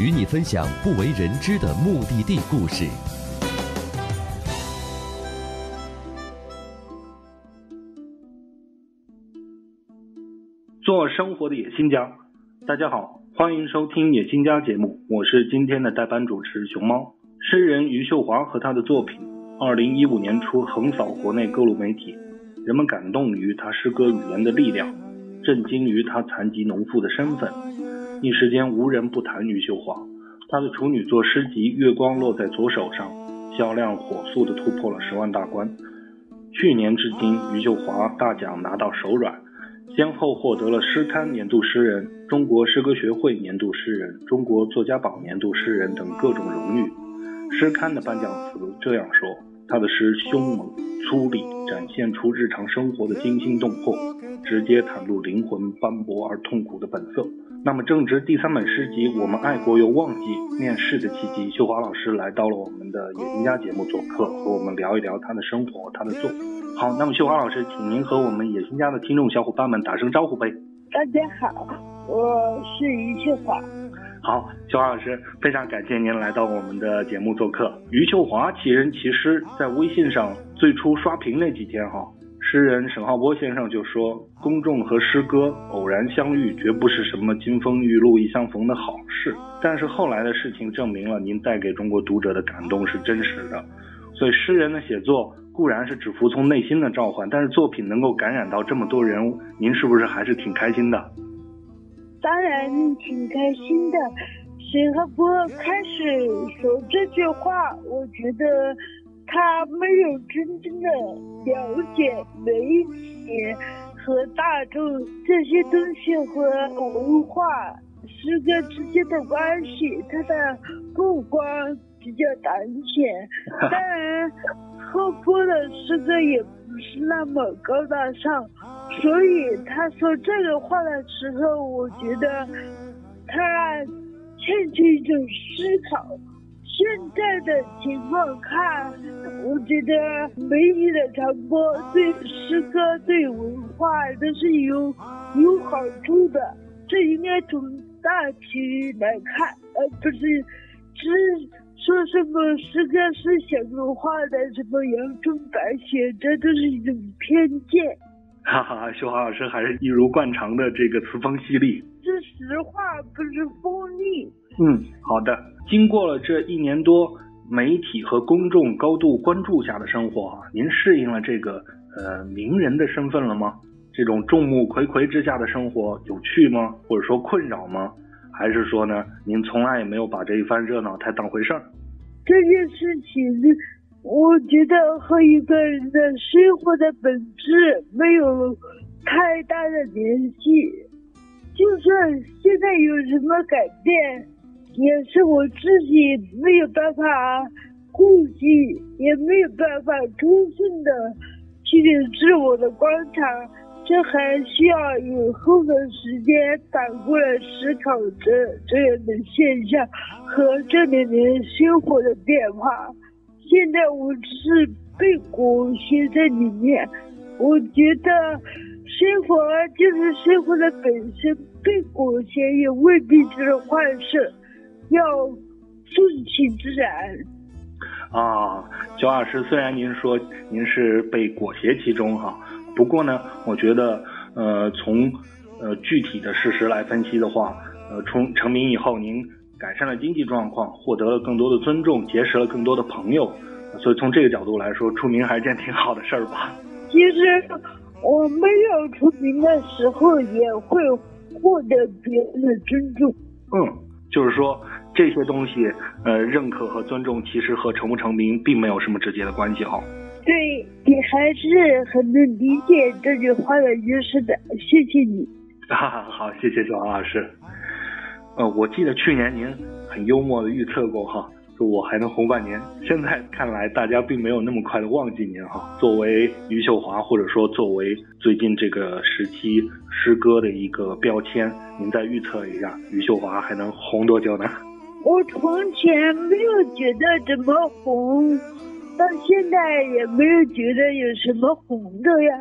与你分享不为人知的目的地故事。做生活的野心家，大家好，欢迎收听野心家节目，我是今天的代班主持熊猫。诗人余秀华和他的作品，二零一五年初横扫国内各路媒体，人们感动于他诗歌语言的力量，震惊于他残疾农妇的身份，一时间无人不谈余秀华。她的处女作诗集《月光落在左手上》，销量火速的突破了十万大关。去年至今，余秀华大奖拿到手软。先后获得了诗刊年度诗人、中国诗歌学会年度诗人、中国作家榜年度诗人等各种荣誉。诗刊的颁奖词这样说：他的诗凶猛、粗粝，展现出日常生活的惊心动魄，直接袒露灵魂斑驳而痛苦的本色。那么，正值第三本诗集《我们爱国又忘记》面试的契机，秀华老师来到了我们的野心家节目做客，和我们聊一聊他的生活、他的作品。好，那么秀华老师，请您和我们野心家的听众小伙伴们打声招呼呗。大家好，我是余秀华。好，秀华老师，非常感谢您来到我们的节目做客。余秀华其人其诗，在微信上最初刷屏那几天哈，诗人沈浩波先生就说，公众和诗歌偶然相遇，绝不是什么金风玉露一相逢的好事。但是后来的事情证明了，您带给中国读者的感动是真实的。所以诗人的写作固然是只服从内心的召唤，但是作品能够感染到这么多人，您是不是还是挺开心的？当然挺开心的。沈浩波开始说这句话，我觉得他没有真正的了解媒体和大众这些东西和文化、诗歌之间的关系，他的目光比较短浅。当然，后波的诗歌也不是那么高大上，所以他说这个话的时候，我觉得他欠缺一种思考。现在的情况看，我觉得媒体的传播对诗歌、对文化都是有有好处的，这应该从大体来看，而不是只说什么诗歌是小众化的，什么阳春白雪，这都是一种偏见。哈哈，秀华老师还是一如惯常的这个词风犀利。是实话，不是锋利。嗯，好的。经过了这一年多媒体和公众高度关注下的生活啊，您适应了这个呃名人的身份了吗？这种众目睽睽之下的生活有趣吗？或者说困扰吗？还是说呢，您从来也没有把这一番热闹太当回事儿？这件事情，我觉得和一个人的生活的本质没有太大的联系。就算现在有什么改变，也是我自己没有办法顾及，也没有办法充分的去自我的观察。这还需要以后的时间反过来思考这这样的现象和这里面生活的变化。现在我只是被裹挟在里面，我觉得生活就是生活的本身，被裹挟也未必就是坏事，要顺其自然。啊，焦老师，虽然您说您是被裹挟其中哈。不过呢，我觉得，呃，从呃具体的事实来分析的话，呃，从成名以后，您改善了经济状况，获得了更多的尊重，结识了更多的朋友，所以从这个角度来说，出名还是件挺好的事儿吧。其实我没有出名的时候，也会获得别人的尊重。嗯，就是说这些东西，呃，认可和尊重，其实和成不成名并没有什么直接的关系哈。对你还是很能理解这句话的意思的，谢谢你。哈哈，好，谢谢小王老师。呃，我记得去年您很幽默的预测过哈，说我还能红半年。现在看来，大家并没有那么快的忘记您哈。作为余秀华，或者说作为最近这个时期诗歌的一个标签，您再预测一下，余秀华还能红多久呢？我从前没有觉得怎么红，到现在也没有觉得有什么红的呀。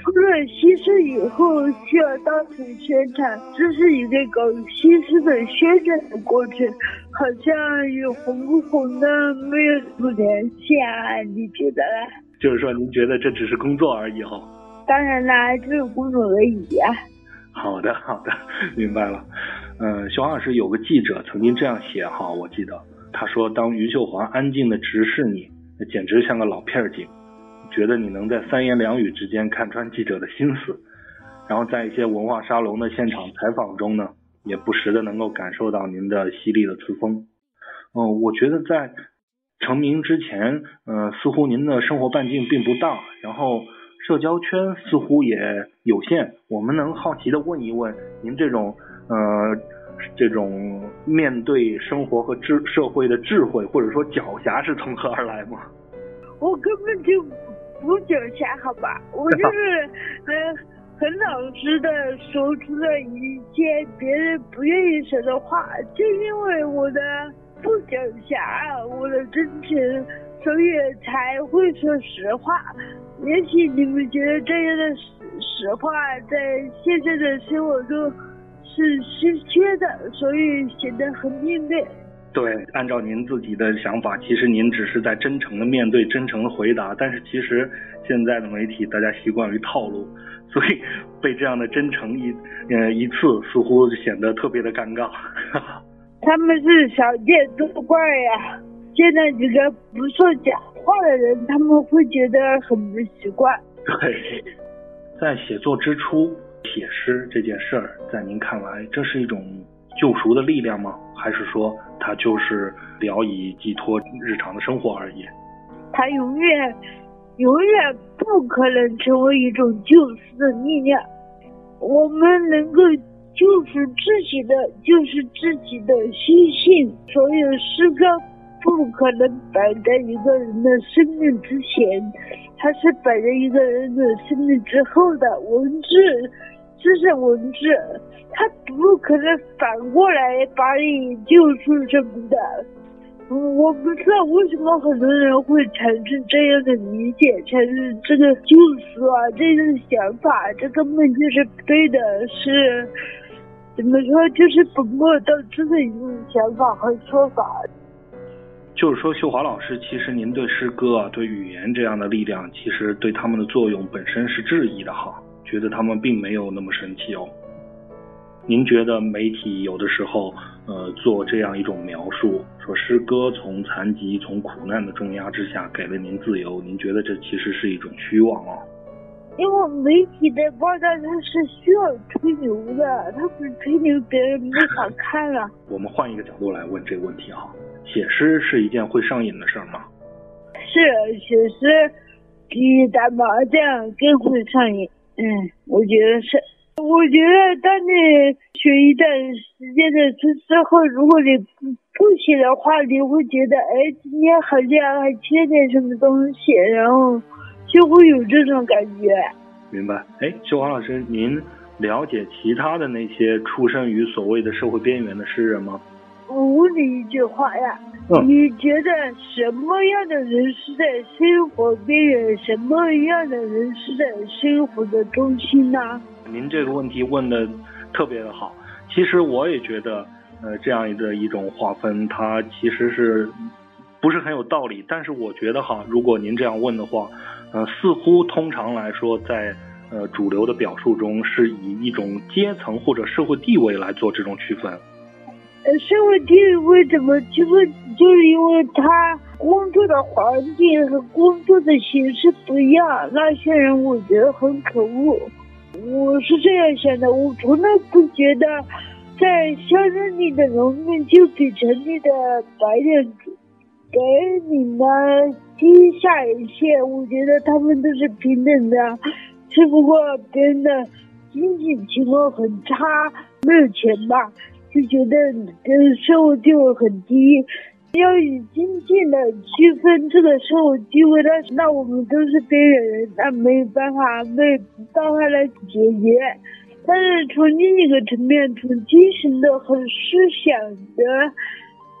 除了西施以后需要到处宣传，这是一个搞西施的宣传的过程，好像与红不红的没有什么联系啊？你觉得呢？就是说，您觉得这只是工作而已哈？当然啦，只是工作而已呀。好的，好的，明白了。嗯，熊老师有个记者曾经这样写哈，我记得他说，当余秀华安静的直视你，简直像个老片儿警。觉得你能在三言两语之间看穿记者的心思，然后在一些文化沙龙的现场采访中呢，也不时的能够感受到您的犀利的词风。嗯，我觉得在成名之前，嗯，似乎您的生活半径并不大，然后社交圈似乎也有限。我们能好奇的问一问，您这种呃这种面对生活和智社会的智慧或者说狡黠是从何而来吗？我根本就。不狡黠好吧，我就是 很很老实的说出了一些别人不愿意说的话，就因为我的不狡黠，我的真诚，所以才会说实话。也许你们觉得这样的实实话在现在的生活中是稀缺的，所以显得很另类。对，按照您自己的想法，其实您只是在真诚的面对、真诚的回答。但是其实现在的媒体，大家习惯于套路，所以被这样的真诚一呃一次，似乎显得特别的尴尬。他们是少见多怪呀。见到几个不说假话的人，他们会觉得很不习惯。对，在写作之初写诗这件事儿，在您看来，这是一种救赎的力量吗？还是说？它就是聊以寄托日常的生活而已。它永远、永远不可能成为一种救赎的力量。我们能够救赎自己的，就是自己的心性。所有诗歌不可能摆在一个人的生命之前，它是摆在一个人的生命之后的文字。这是文字，他不可能反过来把你救出什么的。我不知道为什么很多人会产生这样的理解，产生这个救赎啊这种想法，这根本就是不对的，是怎么说，就是本末倒置的一种想法和说法。就是说，秀华老师，其实您对诗歌啊，对语言这样的力量，其实对他们的作用本身是质疑的哈。觉得他们并没有那么神奇哦。您觉得媒体有的时候，呃，做这样一种描述，说诗歌从残疾、从苦难的重压之下给了您自由，您觉得这其实是一种虚妄哦？因为媒体的报道它是需要吹牛的，它不吹牛别人没法看了。我们换一个角度来问这个问题啊，写诗是一件会上瘾的事儿吗？是，写诗比打麻将更会上瘾。嗯，我觉得是。我觉得当你学一段时间的诗之后，如果你不不写的话，你会觉得，哎，今天好像还缺点什么东西，然后就会有这种感觉。明白。哎，秀华老师，您了解其他的那些出生于所谓的社会边缘的诗人吗？我问你一句话呀，你觉得什么样的人是在生活边缘，什么样的人是在生活的中心呢？您这个问题问的特别的好。其实我也觉得，呃，这样的一种划分，它其实是不是很有道理。但是我觉得哈，如果您这样问的话，呃，似乎通常来说，在呃主流的表述中，是以一种阶层或者社会地位来做这种区分。社会地位怎么？其实就是因为他工作的环境和工作的形式不一样，那些人我觉得很可恶。我是这样想的，我从来不觉得在乡镇里的农民就比城里的白领、白领呢低下一些。我觉得他们都是平等的，只不过别人的经济情况很差，没有钱吧。就觉得跟社会地位很低，要以经济来区分这个社会地位，那那我们都是边缘人，那没有办法，没有办法来解决。但是从另一个层面，从精神的和思想的，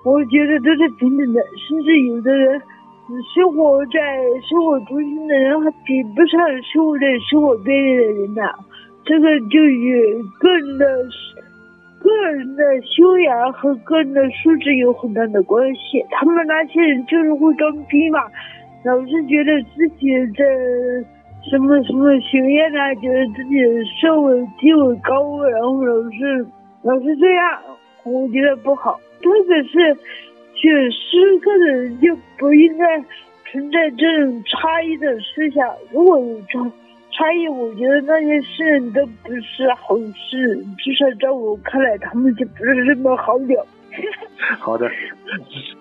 我觉得都是平等的，甚至有的人生活在生活中心的人还比不上生活在生活边缘的人呢。这个就与个人的。个人的修养和个人的素质有很大的关系。他们那些人就是会装逼嘛，老是觉得自己在什么什么学院啊，觉得自己社会地位高，然后老是老是这样，我觉得不好。特别是学诗歌的人就不应该存在这种差异的思想。如果有差。差异，我觉得那些诗人都不是好诗，至少在我看来，他们就不是什么好鸟。好的，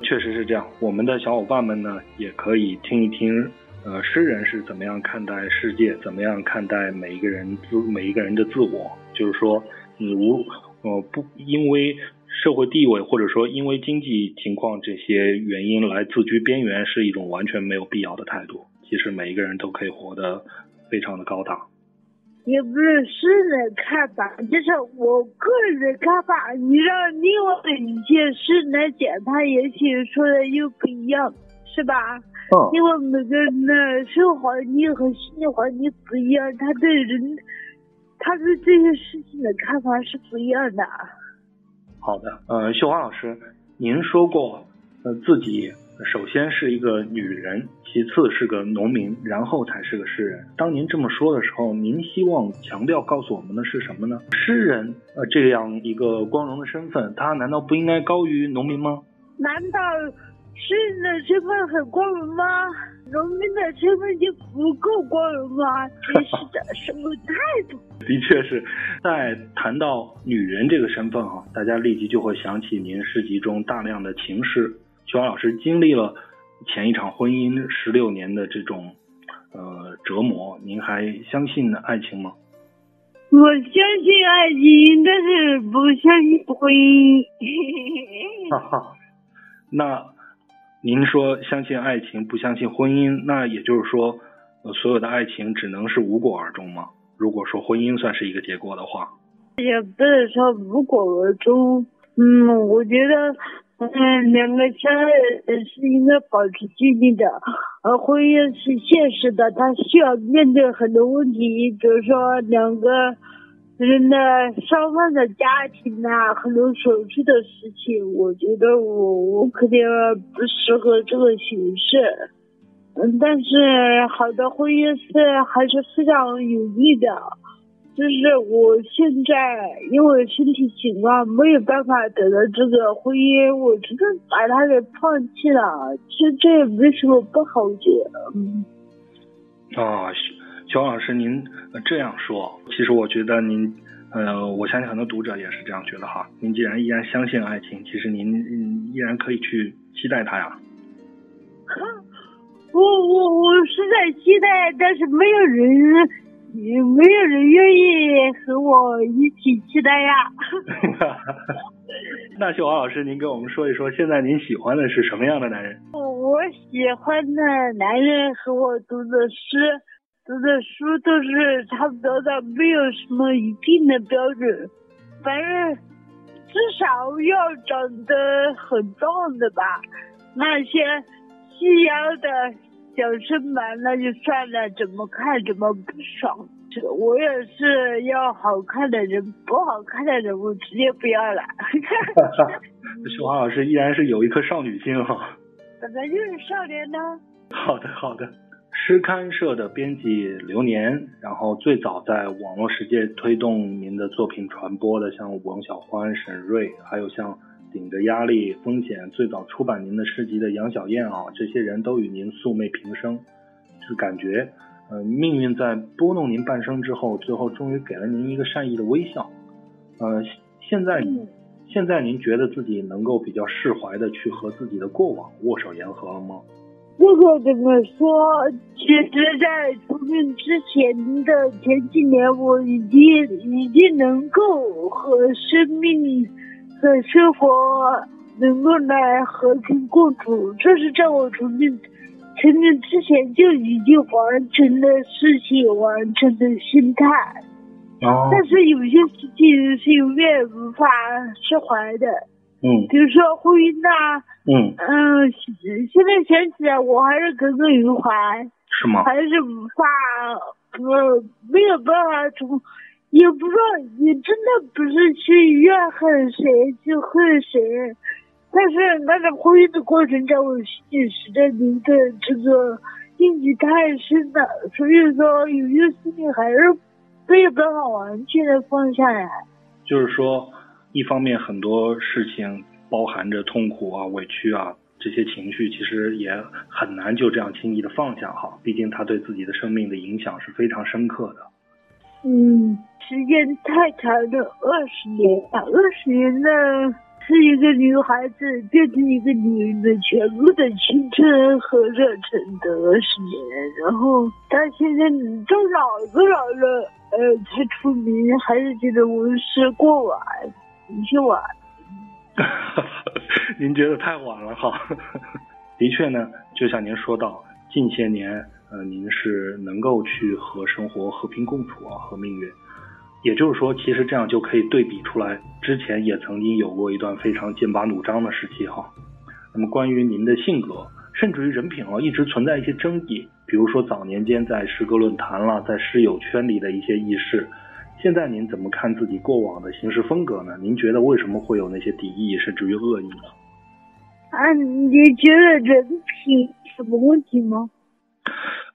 确实是这样。我们的小伙伴们呢，也可以听一听，呃，诗人是怎么样看待世界，怎么样看待每一个人自每一个人的自我。就是说，你无呃不因为社会地位或者说因为经济情况这些原因来自居边缘，是一种完全没有必要的态度。其实每一个人都可以活得。非常的高档，也不是诗人的看法，就是我个人的看法。你让另外的一些诗人来讲，他也许说的又不一样，是吧？嗯。因为每个人的生活环境和心理环境不一样，他对人，他对这些事情的看法是不一样的。好的，呃，秀华老师，您说过，呃，自己。首先是一个女人，其次是个农民，然后才是个诗人。当您这么说的时候，您希望强调告诉我们的是什么呢？诗人，呃，这样一个光荣的身份，他难道不应该高于农民吗？难道诗人的身份很光荣吗？农民的身份就不够光荣吗？真是的，什么态度？的确是在谈到女人这个身份哈，大家立即就会想起您诗集中大量的情诗。邱老师经历了前一场婚姻十六年的这种呃折磨，您还相信爱情吗？我相信爱情，但是不相信婚姻。哈哈，那您说相信爱情，不相信婚姻，那也就是说，所有的爱情只能是无果而终吗？如果说婚姻算是一个结果的话，也不是说无果而终。嗯，我觉得。嗯，两个相爱是应该保持距离的，而婚姻是现实的，他需要面对很多问题，比如说两个人的双方的家庭呐，很多琐碎的事情。我觉得我我肯定不适合这个形式，嗯，但是好的婚姻是还是非常有益的。就是我现在因为身体情况没有办法得到这个婚姻，我真的把他给放弃了。其实这也没什么不好的。嗯。啊，肖老师，您这样说，其实我觉得您，呃，我相信很多读者也是这样觉得哈。您既然依然相信爱情，其实您依然可以去期待它呀。我我我是在期待，但是没有人。也没有人愿意和我一起期待呀。那秀华老师，您跟我们说一说，现在您喜欢的是什么样的男人？我喜欢的男人和我读的诗、读的书都是差不多的，没有什么一定的标准。反正至少要长得很壮的吧。那些细腰的。小身板那就算了，怎么看怎么不爽。我也是要好看的人，不好看的人我直接不要了。秀华老师依然是有一颗少女心哈。本来就是少年呢。好的好的，诗刊社的编辑流年，然后最早在网络世界推动您的作品传播的，像王小欢、沈瑞，还有像。顶着压力风险，最早出版您的诗集的杨小燕啊，这些人都与您素昧平生，就感觉，呃，命运在拨弄您半生之后，最后终于给了您一个善意的微笑。呃，现在，现在您觉得自己能够比较释怀的去和自己的过往握手言和了吗？这个怎么说，其实，在出殡之前的前几年，我已经已经能够和生命。的生活能够来和平共处，这是在我成年成年之前就已经完成的事情，完成的心态。哦，但是有些事情是永远无法释怀的，嗯比如说婚姻呐、嗯，嗯，现在想起来我还是耿耿于怀，是吗？还是无法，呃，没有办法从，也不知道，也真的不是去怨恨谁，去恨谁，但是那个婚姻的过程在我心里实在留的这个印记太深了，所以说有些事情还是没有办法完全的放下来。就是说，一方面很多事情包含着痛苦啊、委屈啊这些情绪，其实也很难就这样轻易的放下哈。毕竟他对自己的生命的影响是非常深刻的。嗯，时间太长了，二十年了，二十年呢，是一个女孩子变成一个女人的全部的青春和热忱的二十年，然后到现在都老都老了，呃，才出名，还是觉得我是过晚，有些晚。您觉得太晚了哈。的确呢，就像您说到，近些年，呃，您是能够去和生活和平共处啊，和命运。也就是说，其实这样就可以对比出来，之前也曾经有过一段非常剑拔弩张的时期哈。那么关于您的性格，甚至于人品啊，一直存在一些争议，比如说早年间在诗歌论坛啦，在诗友圈里的一些轶事。现在您怎么看自己过往的行事风格呢？您觉得为什么会有那些敌意，甚至于恶意呢？啊，你觉得人品什么问题吗？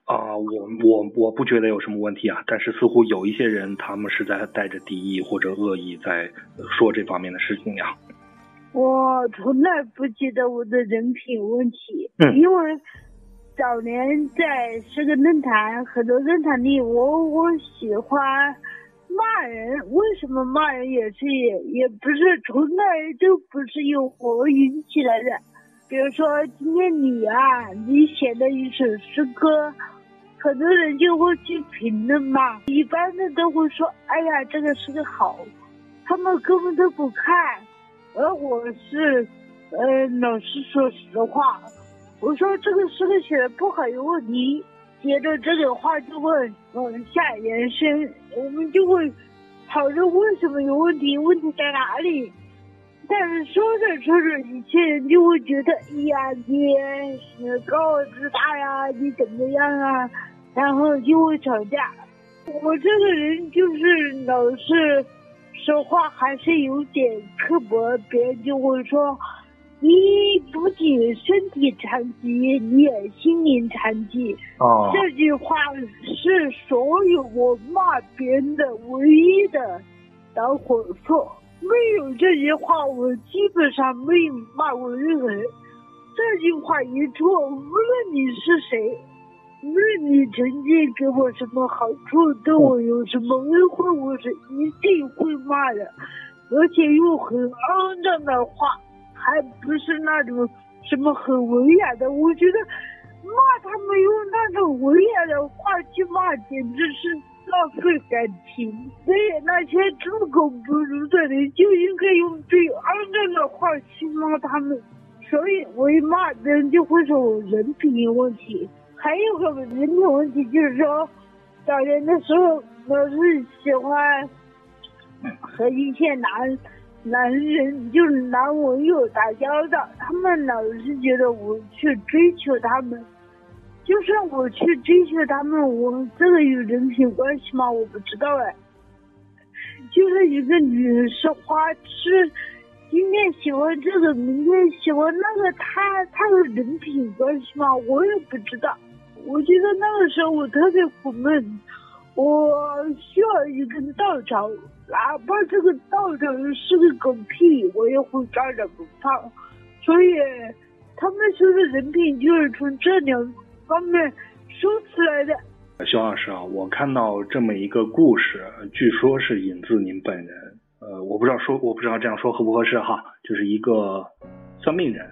啊、我我我不觉得有什么问题啊，但是似乎有一些人他们是在带着敌意或者恶意在呃说这方面的事情呀。我从来不觉得我的人品有问题，嗯因为早年在这个论坛，很多论坛里，我我喜欢骂人，为什么骂人也是也也不是从来都不是由我引起来的。比如说今天你啊，你写的一首诗歌，很多人就会去评论嘛，一般的都会说，哎呀，这个是个好，他们根本都不看。而我是，呃，老是说实话，我说这个诗歌写的不好有问题，接着这个话就会往下延伸，我们就会讨论为什么有问题，问题在哪里。但是说着说着，一些人就会觉得，哎呀，你高傲自大呀，你怎么样啊，然后就会吵架。我这个人就是老是说话还是有点刻薄，别人就会说你不仅身体残疾，你也心灵残疾。哦这句话是所有我骂别人的唯一的导火索。没有这句话，我基本上没有骂过任何人。这句话一出，无论你是谁，你曾经给我什么好处，对我有什么恩惠，我是一定会骂的，而且用很肮脏的话，还不是那种什么很文雅的。我觉得骂他们用那种文雅的话去骂，简直是浪费感情。所以那些猪狗不如的人就应该用最肮脏的话去骂他们。所以我一骂人就会说我人品有问题。还有个人品问题就是说，早年的时候我是喜欢和一些男男人，就是男网友打交道，他们老是觉得我去追求他们。就算我去追求他们，我这个有人品关系吗？我不知道哎。就是一个女人是花痴，今天喜欢这个，明天喜欢那个，她她有人品关系吗？我也不知道。我觉得那个时候我特别苦闷，我需要一根稻草，哪怕这个稻草是个狗屁，我也会抓着不放。所以他们说的人品就是从这两方面说出来的。肖老师啊，我看到这么一个故事，据说是引自您本人。呃，我不知道说，我不知道这样说合不合适哈。就是一个算命人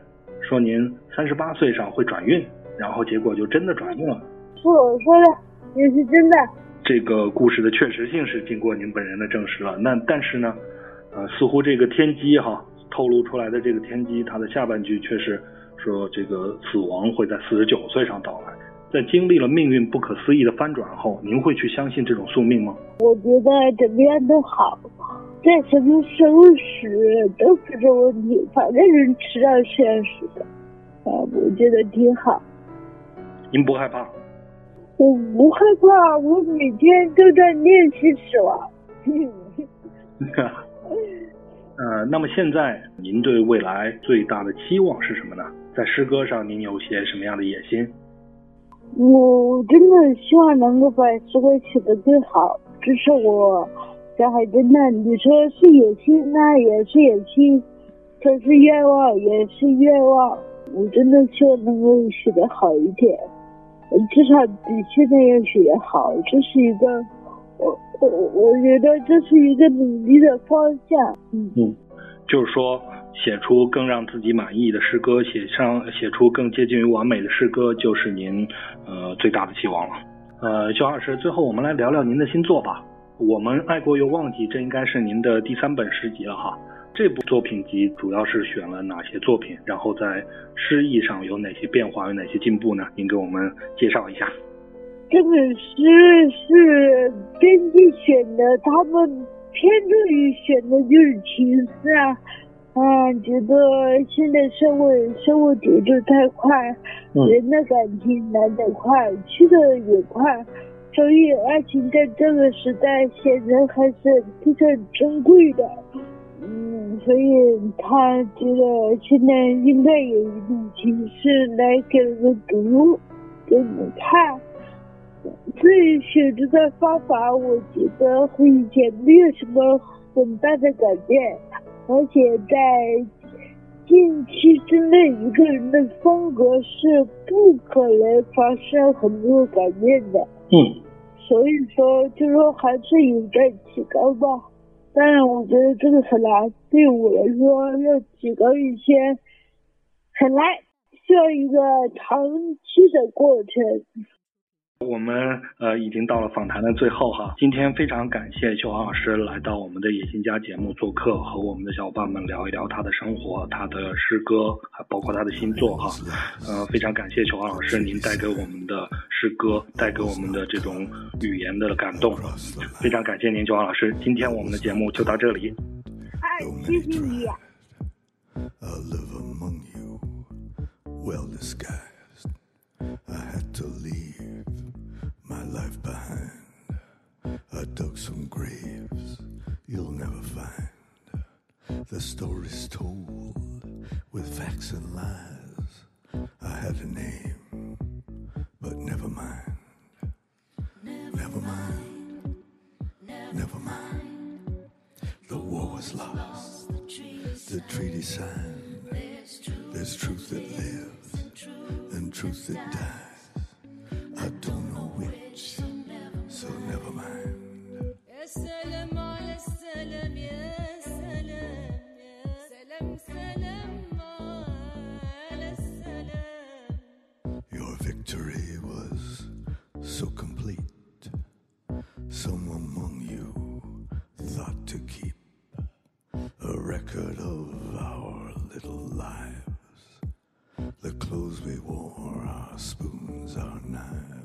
说您三十八岁上会转运，然后结果就真的转运了。是我说的，也是真的。这个故事的确实性是经过您本人的证实了。那但是呢，呃，似乎这个天机哈，透露出来的这个天机，它的下半句却是说这个死亡会在四十九岁上到来。在经历了命运不可思议的翻转后，您会去相信这种宿命吗？我觉得怎么样都好，在什么时候死都不是问题，反正人迟早是要死的。啊，我觉得挺好。您不害怕？我不害怕，我每天都在练习死亡。呃，那么现在您对未来最大的期望是什么呢？在诗歌上，您有些什么样的野心？我真的希望能够把诗歌写得更好，这是我小孩真的，你说是野心，那也是野心；说是愿望，也是愿望。我真的希望能够写得好一点，至少比现在要写得好。这是一个，我我我觉得这是一个努力的方向。嗯嗯，就是说。写出更让自己满意的诗歌，写上写出更接近于完美的诗歌，就是您呃最大的期望了。呃，肖老师，最后我们来聊聊您的新作吧。我们爱过又忘记，这应该是您的第三本诗集了哈。这部作品集主要是选了哪些作品？然后在诗意上有哪些变化，有哪些进步呢？您给我们介绍一下。这本诗是编辑选的，他们偏重于选的就是情诗啊。嗯，觉得现在社会生活节奏太快，人的感情来得快，去的也快，所以爱情在这个时代显得还是非常珍贵的。嗯，所以他觉得现在应该有一种形式来给人读，给你看。所以选择的方法，我觉得和以前没有什么很大的改变。而且在近期之内，一个人的风格是不可能发生很多改变的。嗯，所以说，就说还是有待提高吧。但是，我觉得这个很难，对我来说要提高一些很难，需要一个长期的过程。我们呃已经到了访谈的最后哈，今天非常感谢秀华老师来到我们的野心家节目做客，和我们的小伙伴们聊一聊他的生活、他的诗歌，还包括他的新作哈。呃，非常感谢秀华老师您带给我们的诗歌，带给我们的这种语言的感动，非常感谢您，秀华老师。今天我们的节目就到这里。哎，谢谢你。My life behind. I dug some graves you'll never find. The stories told with facts and lies. I had a name, but never mind. Never mind. Never mind. The war was lost. The treaty signed. There's truth that lives and truth that dies. Record of our little lives. The clothes we wore, our spoons, our knives,